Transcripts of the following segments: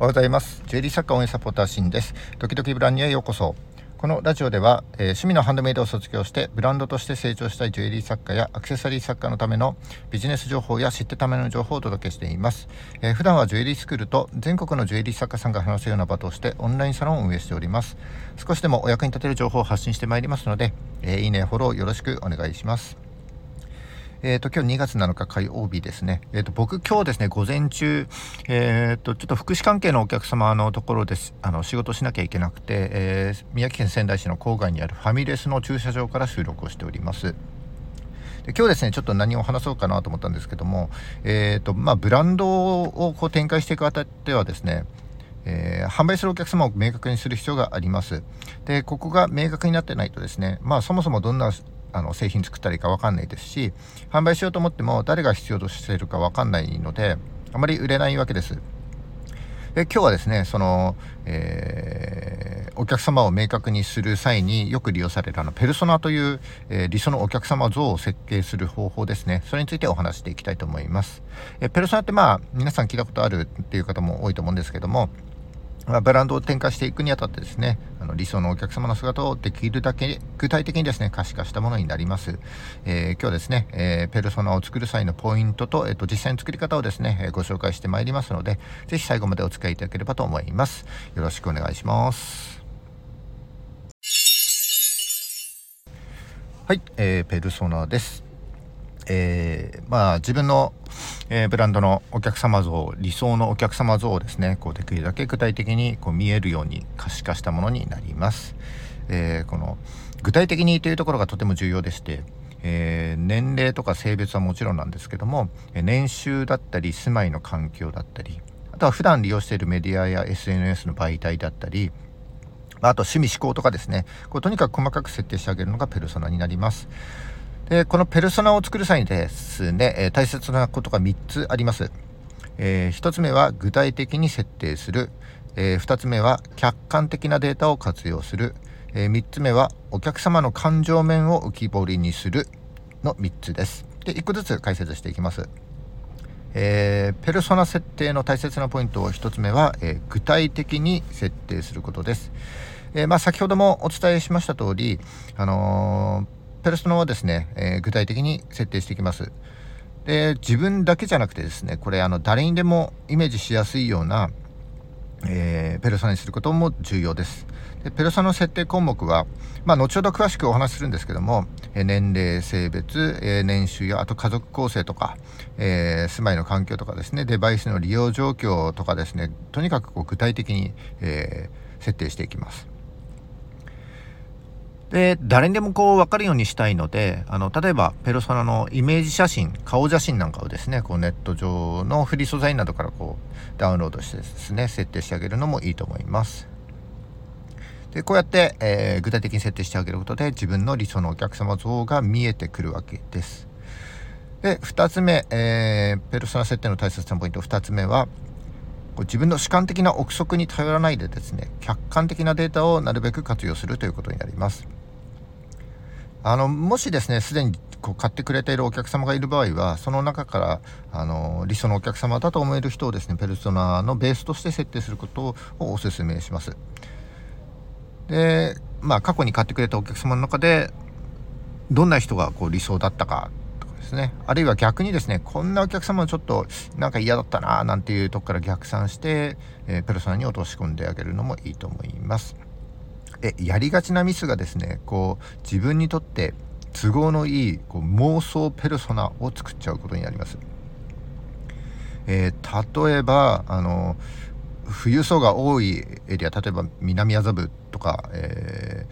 おはようございます。ジュエリー作家応援サポーターシンです。時々ブランニュへようこそ。このラジオでは、えー、趣味のハンドメイドを卒業してブランドとして成長したいジュエリー作家やアクセサリー作家のためのビジネス情報や知ってための情報をお届けしています、えー、普段はジュエリースクールと全国のジュエリー作家さんが話すような場としてオンラインサロンを運営しております。少しでもお役に立てる情報を発信してまいりますので、えー、いいねフォローよろしくお願いします。えっ、ー、と、今日2月7日火曜日ですね。えっ、ー、と、僕今日ですね、午前中、えっ、ー、と、ちょっと福祉関係のお客様のところです、あの、仕事しなきゃいけなくて、え宮城県仙台市の郊外にあるファミレスの駐車場から収録をしております。で今日ですね、ちょっと何を話そうかなと思ったんですけども、えっ、と、まあ、ブランドをこう展開していくあたってはですね、えー、販売するお客様を明確にする必要があります。で、ここが明確になってないとですね、まあそもそもどんなあの製品作ったらいいか分かんないですし販売しようと思っても誰が必要としているか分かんないのであまり売れないわけです。で今日はですねその、えー、お客様を明確にする際によく利用されるあのペルソナという、えー、理想のお客様像を設計する方法ですねそれについてお話していきたいと思います、えペルソナってまあ皆さん聞いたことあるっていう方も多いと思うんですけどもまあ、ブランドを展開していくにあたってですね、あの理想のお客様の姿をできるだけ具体的にですね、可視化したものになります。えー、今日ですね、えー、ペルソナを作る際のポイントと、えっ、ー、と、実際の作り方をですね、えご紹介してまいりますので、ぜひ最後までお付き合いいただければと思います。よろしくお願いします。はい、えー、ペルソナです。えー、まあ自分の、えー、ブランドのお客様像理想のお客様像をですねこうできるだけ具体的にこう見えるように可視化したものになります、えー、この具体的にというところがとても重要でして、え年齢とか性別はもちろんなんですけども年収だったり住まいの環境だったりあとは普段利用しているメディアや SNS の媒体だったりあと趣味思考とかですねこうとにかく細かく設定してあげるのがペルソナになります。でこのペルソナを作る際にですね、え大切なことが3つあります。えー、1つ目は具体的に設定する、えー、2つ目は客観的なデータを活用する、えー、3つ目はお客様の感情面を浮き彫りにするの3つです。で1個ずつ解説していきます。えー、ペルソナ設定の大切なポイントを1つ目は、え、具体的に設定することです。え、まあ、先ほどもお伝えしました通り、あのペルソナはですね、えー、具体的に設定していきます。で自分だけじゃなくてですねこれあの誰にでもイメージしやすいような、えー、ペルソナにすることも重要です。でペルソナの設定項目は、まあ、後ほど詳しくお話しするんですけども、えー、年齢性別、えー、年収やあと家族構成とか、えー、住まいの環境とかですねデバイスの利用状況とかですねとにかくこう具体的に、え設定していきます。で誰にでもこう分かるようにしたいのであの例えばペルソナのイメージ写真顔写真なんかをですねこうネット上のフリー素材などからこうダウンロードしてですね設定してあげるのもいいと思います。でこうやって、えー、具体的に設定してあげることで自分の理想のお客様像が見えてくるわけです。で2つ目、えー、ペルソナ設定の大切なポイント2つ目は自分の主観的な憶測に頼らないでですね客観的なデータをなるべく活用するということになります。あのもしですねすでにこう買ってくれているお客様がいる場合はその中からあの理想のお客様だと思える人をですねペルソナのベースとして設定することをお勧めします。でまあ過去に買ってくれたお客様の中でどんな人がこう理想だったかとかですね。あるいは逆にですねこんなお客様はちょっとなんか嫌だったななんていうとこから逆算して、えー、ペルソナに落とし込んであげるのもいいと思います。えやりがちなミスがですねこう自分にとって都合のいいこう妄想ペルソナを作っちゃうことになります。えー、例えばあの富裕層が多いエリア例えば南麻布とか、え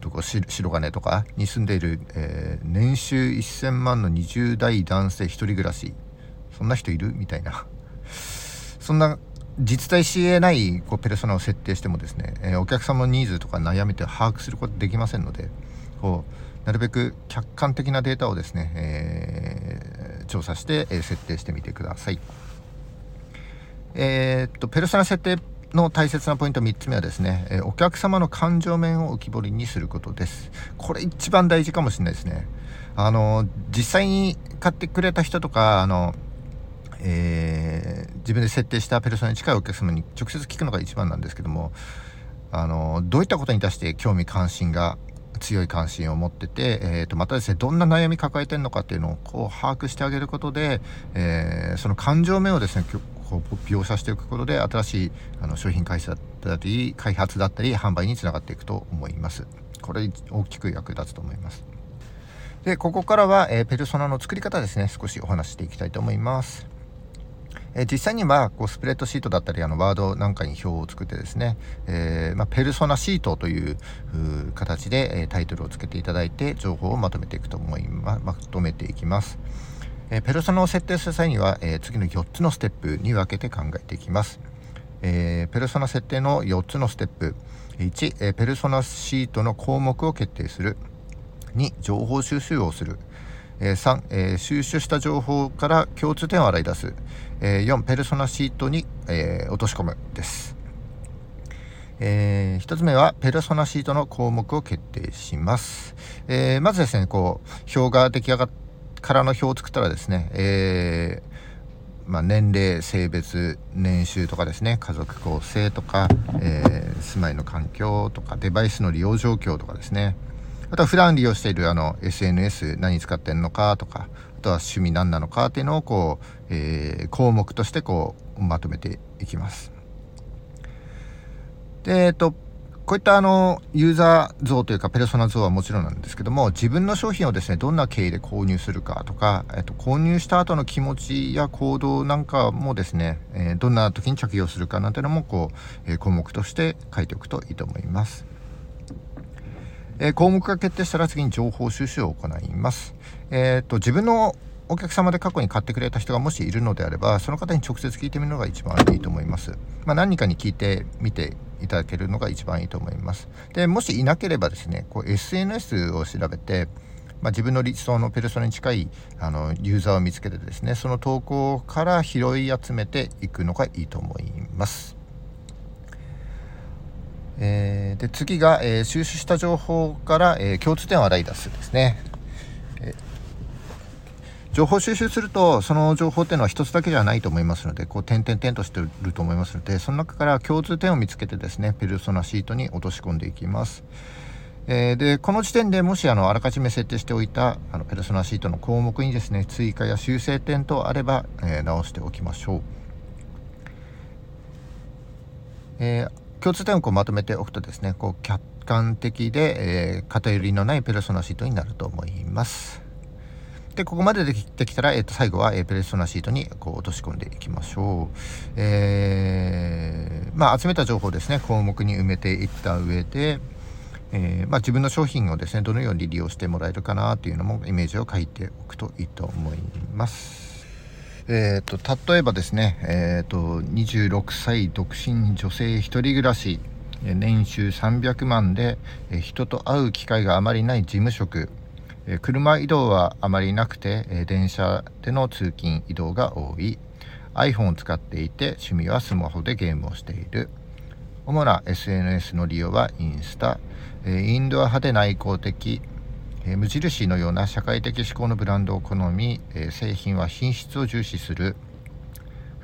ー、とこ白金とかに住んでいる、えー、年収1000万の20代男性1人暮らし。そんな人いる？みたいな。そんな実在しえないこうペルソナを設定してもですね、えー、お客様のニーズとか悩みって把握することできませんのでこうなるべく客観的なデータをですね、えー、調査して、えー、設定してみてください。えー、っとペルソナ設定の大切なポイント3つ目はですね、えお客様の感情面を浮き彫りにすることです。これ一番大事かもしれないですね。あの実際に買ってくれた人とかあの、えー自分で設定したペルソナに近いお客様に直接聞くのが一番なんですけどもあのどういったことに対して興味関心が強い関心を持ってて、えー、とまたですねどんな悩み抱えてるのかっていうのをこう把握してあげることで、えー、その感情面をですねこう描写していくことで新しいあの商品開発だったり開発だったり販売につながっていくと思います。これ大きく役立つと思います。でここからは、えー、ペルソナの作り方ですね少しお話していきたいと思います。え実際にはこうスプレッドシートだったりあのワードなんかに表を作ってですね、えー、まあ、ペルソナシートという形で、えタイトルをつけていただいて情報をまとめていくと思いままとめていきます。えペルソナを設定する際には、え次の4つのステップに分けて考えていきます。えー、ペルソナ設定の4つのステップ1、えペルソナシートの項目を決定する2情報収集をするえ3、えー、収集した情報から共通点を洗い出す、え、4ペルソナシートに、え、落とし込むです、え、1つ目はペルソナシートの項目を決定します、え、まずですねこう表が出来上がっからの表を作ったらですね、えまあ、年齢性別年収とかですね家族構成とか、えー、住まいの環境とかデバイスの利用状況とかですね。あとは普段利用しているあの SNS 何使ってんのかとかあとは趣味何なのかっていうのをこう、えー、項目としてこうまとめていきます。でえっとこういったあのユーザー像というかペルソナ像はもちろんなんですけども自分の商品をですねどんな経緯で購入するかとか、えっと、購入した後の気持ちや行動なんかもですね、えー、どんな時に着用するかなんていうのもこう、えー、項目として書いておくといいと思います。えー、項目が決定したら次に情報収集を行います。えーと、自分のお客様で過去に買ってくれた人がもしいるのであればその方に直接聞いてみるのが一番いいと思います。まあ、何人かに聞いてみていただけるのが一番いいと思います。でもしいなければですねこう SNS を調べてまあ、自分の理想のペルソナに近いあのユーザーを見つけてですねその投稿から拾い集めていくのがいいと思います。えー、で次が、えー、収集した情報から、えー、共通点を洗い出すですね、え情報収集するとその情報っていうのは一つだけじゃないと思いますのでこう点々点としてると思いますのでその中から共通点を見つけてですねペルソナシートに落とし込んでいきます。え、でこの時点でもしあのあらかじめ設定しておいたあのペルソナシートの項目にですね追加や修正点とあれば、え、直しておきましょう。えー共通点をこうまとめておくとですねこう客観的で、えー、偏りのないペルソナシートになると思います。でここまでできてきたら、えー、と最後は、えー、ペルソナシートにこう落とし込んでいきましょう。えー、まあ、集めた情報ですね項目に埋めていった上で、えー、まあ、自分の商品をですねどのように利用してもらえるかなというのもイメージを書いておくといいと思います。えーと、例えばですね、えーと、26歳独身女性1人暮らし年収300万で人と会う機会があまりない事務職。車移動はあまりなくて電車での通勤移動が多い。iPhone を使っていて趣味はスマホでゲームをしている。主な SNS の利用はインスタ。インドア派で内向的。え無印のような社会的志向のブランドを好み、え製品は品質を重視する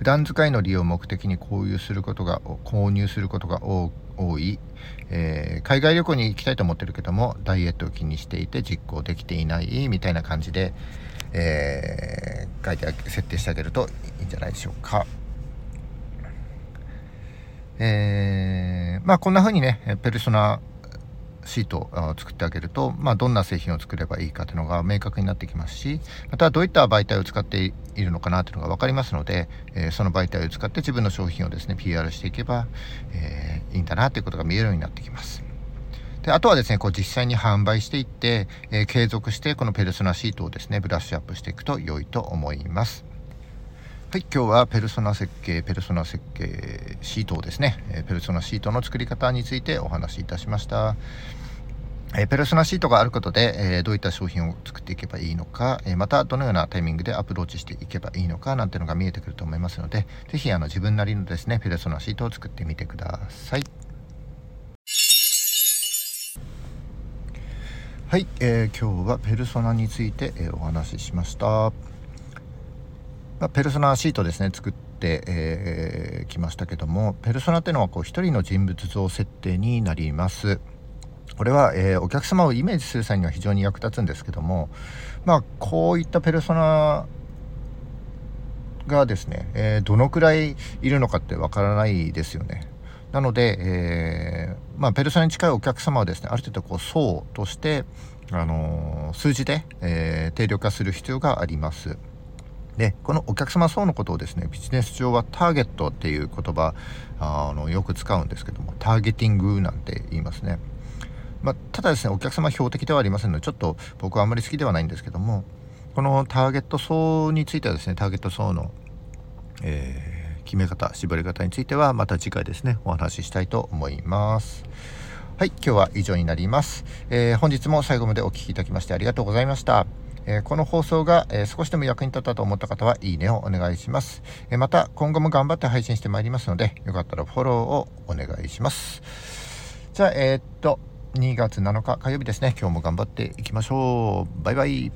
普段使いの利用を目的に購入することが購入することが多い、えー、海外旅行に行きたいと思ってるけどもダイエットを気にしていて実行できていないみたいな感じで、えー、書いて設定してあげるといいんじゃないでしょうか。えー、まあこんな風にねペルソナシートを作ってあげると、まあ、どんな製品を作ればいいかというのが明確になってきますしまたどういった媒体を使っているのかなというのが分かりますので、えー、その媒体を使って自分の商品をですね PR していけば、えー、いいんだなということが見えるようになってきます。であとはですねこう実際に販売していって、えー、継続してこのペルソナシートをですねブラッシュアップしていくと良いと思います。はい、今日はペルソナ設計、ペルソナ設計シートをですね、えペルソナシートの作り方についてお話しいたしました。えペルソナシートがあることで、えどういった商品を作っていけばいいのか、えまたどのようなタイミングでアプローチしていけばいいのかなんてのが見えてくると思いますので、是非あの自分なりのですね、ペルソナシートを作ってみてください。はい、えー、今日はペルソナについて、えー、お話ししました。ま、ペルソナシートですね作ってき、えー、ましたけどもペルソナっていうのはこう一人の人物像設定になります。これは、えー、お客様をイメージする際には非常に役立つんですけどもまあこういったペルソナがですね、えー、どのくらいいるのかってわからないですよね。なので、えー、まあ、ペルソナに近いお客様はですねある程度こう層として、あの、数字で、え定量化する必要があります。でこのお客様層のことをですねビジネス上はターゲットっていう言葉あのよく使うんですけどもターゲティングなんて言いますね。まあ、ただですねお客様標的ではありませんのでちょっと僕はあんまり好きではないんですけどもこのターゲット層についてはですねターゲット層の、えー、決め方絞り方についてはまた次回ですねお話ししたいと思います。はい今日は以上になります、えー、本日も最後までお聴きいただきましてありがとうございました。えこの放送が、え少しでも役に立ったと思った方はいいねをお願いします、えまた今後も頑張って配信してまいりますのでよかったらフォローをお願いします。じゃあえー、っと2月7日火曜日ですね。今日も頑張っていきましょう。バイバイ。